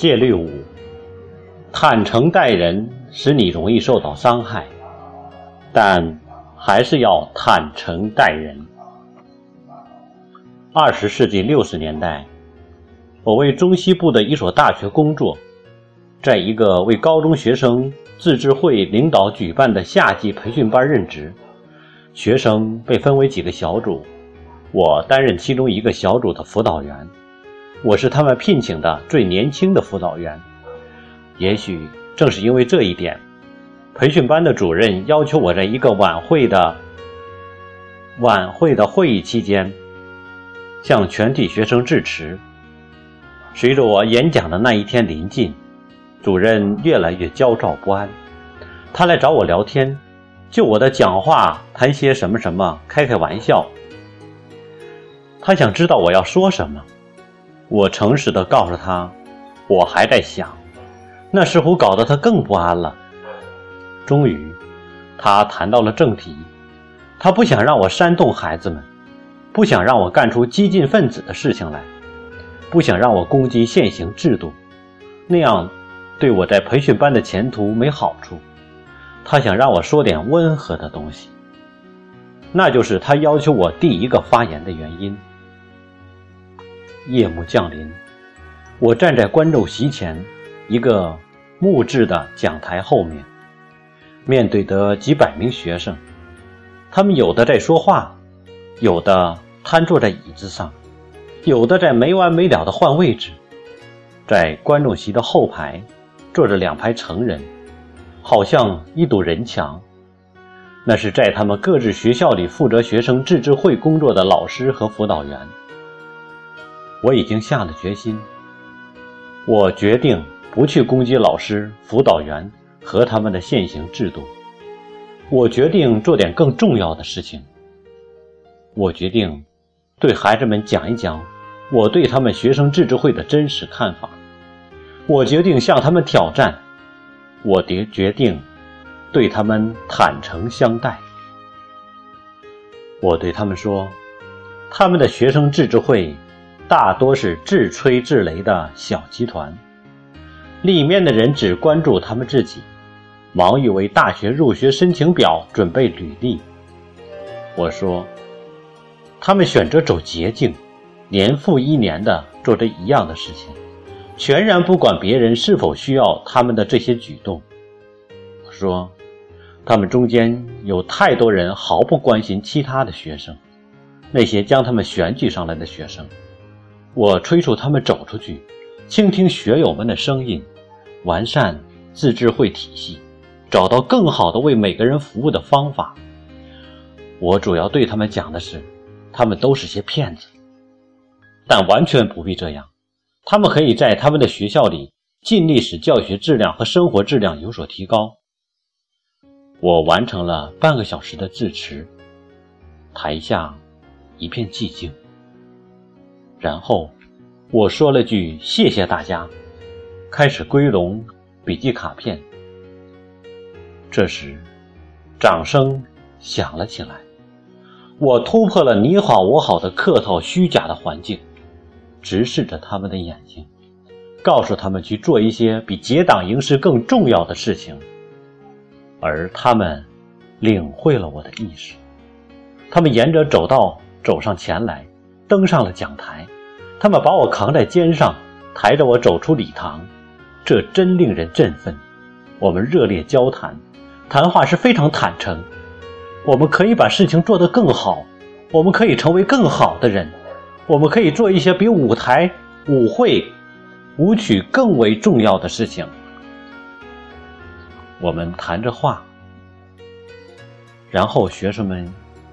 戒律五：坦诚待人，使你容易受到伤害，但还是要坦诚待人。二十世纪六十年代，我为中西部的一所大学工作，在一个为高中学生自治会领导举办的夏季培训班任职。学生被分为几个小组，我担任其中一个小组的辅导员。我是他们聘请的最年轻的辅导员。也许正是因为这一点，培训班的主任要求我在一个晚会的晚会的会议期间向全体学生致辞。随着我演讲的那一天临近，主任越来越焦躁不安。他来找我聊天，就我的讲话谈些什么什么，开开玩笑。他想知道我要说什么。我诚实的告诉他，我还在想，那似乎搞得他更不安了。终于，他谈到了正题，他不想让我煽动孩子们，不想让我干出激进分子的事情来，不想让我攻击现行制度，那样对我在培训班的前途没好处。他想让我说点温和的东西，那就是他要求我第一个发言的原因。夜幕降临，我站在观众席前，一个木质的讲台后面，面对着几百名学生，他们有的在说话，有的瘫坐在椅子上，有的在没完没了的换位置。在观众席的后排，坐着两排成人，好像一堵人墙。那是在他们各自学校里负责学生自治会工作的老师和辅导员。我已经下了决心。我决定不去攻击老师、辅导员和他们的现行制度。我决定做点更重要的事情。我决定对孩子们讲一讲我对他们学生自治会的真实看法。我决定向他们挑战。我决决定对他们坦诚相待。我对他们说：“他们的学生自治会。”大多是自吹自擂的小集团，里面的人只关注他们自己，忙于为大学入学申请表准备履历。我说，他们选择走捷径，年复一年的做着一样的事情，全然不管别人是否需要他们的这些举动。我说，他们中间有太多人毫不关心其他的学生，那些将他们选举上来的学生。我催促他们走出去，倾听学友们的声音，完善自治会体系，找到更好的为每个人服务的方法。我主要对他们讲的是，他们都是些骗子，但完全不必这样。他们可以在他们的学校里尽力使教学质量和生活质量有所提高。我完成了半个小时的致辞，台下一片寂静。然后，我说了句“谢谢大家”，开始归拢笔记卡片。这时，掌声响了起来。我突破了你好我好的客套虚假的环境，直视着他们的眼睛，告诉他们去做一些比结党营私更重要的事情。而他们领会了我的意识，他们沿着走道走上前来。登上了讲台，他们把我扛在肩上，抬着我走出礼堂，这真令人振奋。我们热烈交谈，谈话是非常坦诚。我们可以把事情做得更好，我们可以成为更好的人，我们可以做一些比舞台、舞会、舞曲更为重要的事情。我们谈着话，然后学生们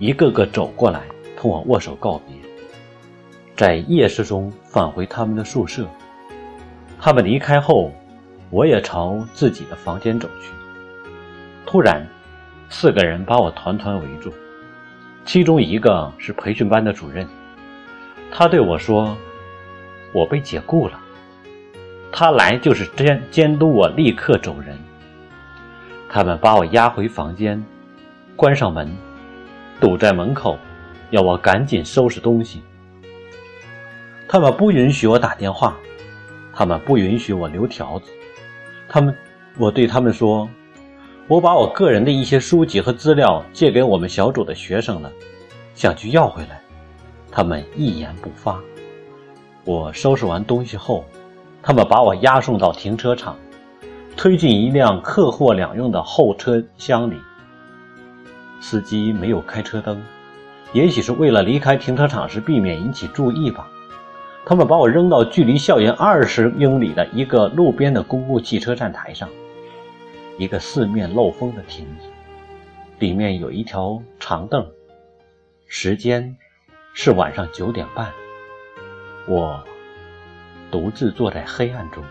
一个个走过来，同我握手告别。在夜市中返回他们的宿舍，他们离开后，我也朝自己的房间走去。突然，四个人把我团团围住，其中一个是培训班的主任。他对我说：“我被解雇了，他来就是监监督我立刻走人。”他们把我押回房间，关上门，堵在门口，要我赶紧收拾东西。他们不允许我打电话，他们不允许我留条子。他们，我对他们说，我把我个人的一些书籍和资料借给我们小组的学生了，想去要回来。他们一言不发。我收拾完东西后，他们把我押送到停车场，推进一辆客货两用的后车厢里。司机没有开车灯，也许是为了离开停车场时避免引起注意吧。他们把我扔到距离校园二十英里的一个路边的公共汽车站台上，一个四面漏风的亭子，里面有一条长凳。时间是晚上九点半。我独自坐在黑暗中，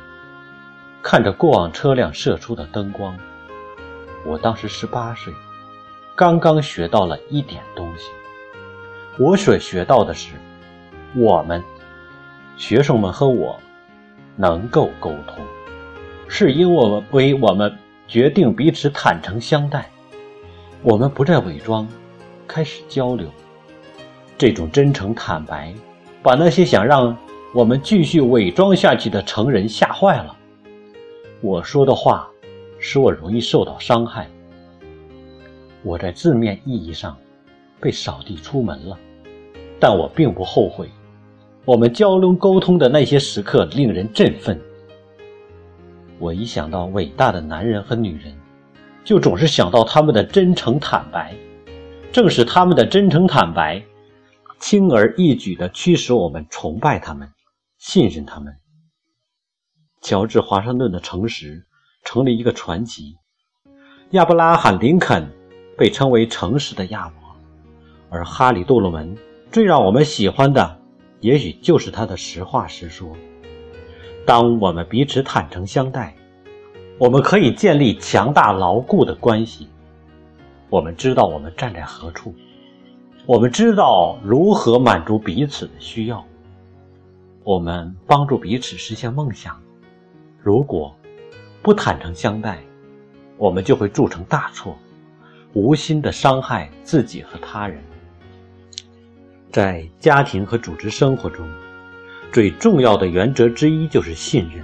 看着过往车辆射出的灯光。我当时十八岁，刚刚学到了一点东西。我所学到的是，我们学生们和我能够沟通，是因我为我们决定彼此坦诚相待。我们不再伪装，开始交流。这种真诚坦白。把那些想让我们继续伪装下去的成人吓坏了。我说的话使我容易受到伤害。我在字面意义上被扫地出门了，但我并不后悔。我们交流沟通的那些时刻令人振奋。我一想到伟大的男人和女人，就总是想到他们的真诚坦白。正是他们的真诚坦白。轻而易举地驱使我们崇拜他们，信任他们。乔治·华盛顿的诚实成了一个传奇。亚伯拉罕·林肯被称为诚实的亚伯，而哈里·杜鲁门最让我们喜欢的，也许就是他的实话实说。当我们彼此坦诚相待，我们可以建立强大牢固的关系。我们知道我们站在何处。我们知道如何满足彼此的需要，我们帮助彼此实现梦想。如果不坦诚相待，我们就会铸成大错，无心的伤害自己和他人。在家庭和组织生活中，最重要的原则之一就是信任。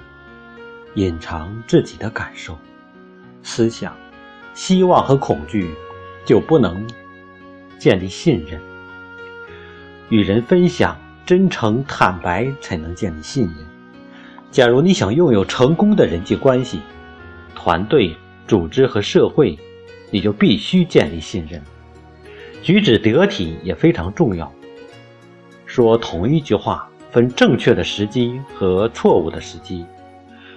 隐藏自己的感受、思想、希望和恐惧，就不能。建立信任，与人分享，真诚坦白，才能建立信任。假如你想拥有成功的人际关系、团队、组织和社会，你就必须建立信任。举止得体也非常重要。说同一句话，分正确的时机和错误的时机，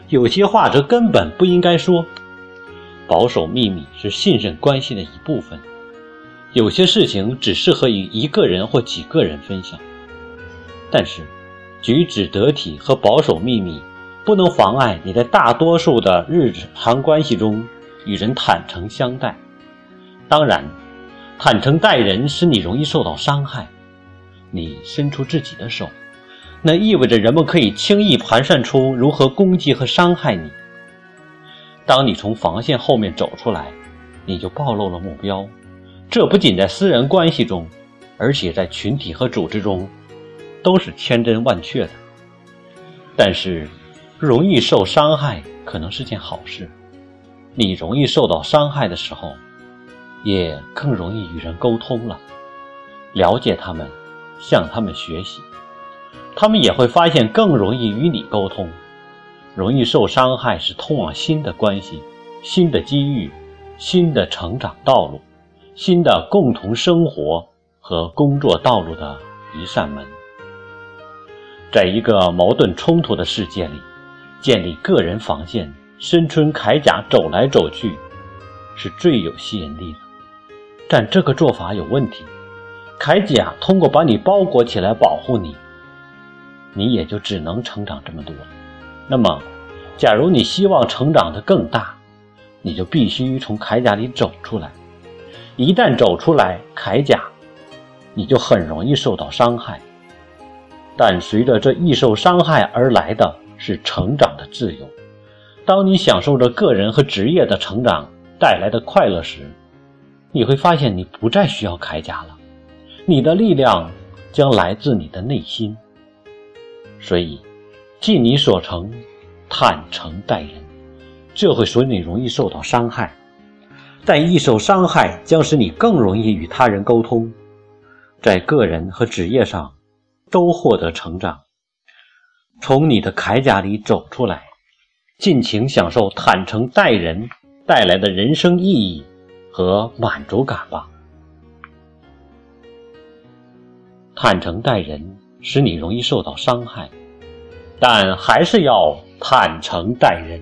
有些话则根本不应该说。保守秘密是信任关系的一部分。有些事情只适合与一个人或几个人分享，但是举止得体和保守秘密不能妨碍你在大多数的日常关系中与人坦诚相待。当然，坦诚待人使你容易受到伤害。你伸出自己的手，那意味着人们可以轻易盘算出如何攻击和伤害你。当你从防线后面走出来，你就暴露了目标。这不仅在私人关系中，而且在群体和组织中，都是千真万确的。但是，容易受伤害可能是件好事。你容易受到伤害的时候，也更容易与人沟通了，了解他们，向他们学习，他们也会发现更容易与你沟通。容易受伤害是通往新的关系、新的机遇、新的成长道路。新的共同生活和工作道路的一扇门，在一个矛盾冲突的世界里，建立个人防线、身穿铠甲走来走去，是最有吸引力的。但这个做法有问题，铠甲通过把你包裹起来保护你，你也就只能成长这么多。那么，假如你希望成长的更大，你就必须从铠甲里走出来。一旦走出来铠甲，你就很容易受到伤害。但随着这易受伤害而来的是成长的自由。当你享受着个人和职业的成长带来的快乐时，你会发现你不再需要铠甲了。你的力量将来自你的内心。所以，尽你所成，坦诚待人，这会使你容易受到伤害。但易受伤害将使你更容易与他人沟通，在个人和职业上都获得成长。从你的铠甲里走出来，尽情享受坦诚待人带来的人生意义和满足感吧。坦诚待人使你容易受到伤害，但还是要坦诚待人。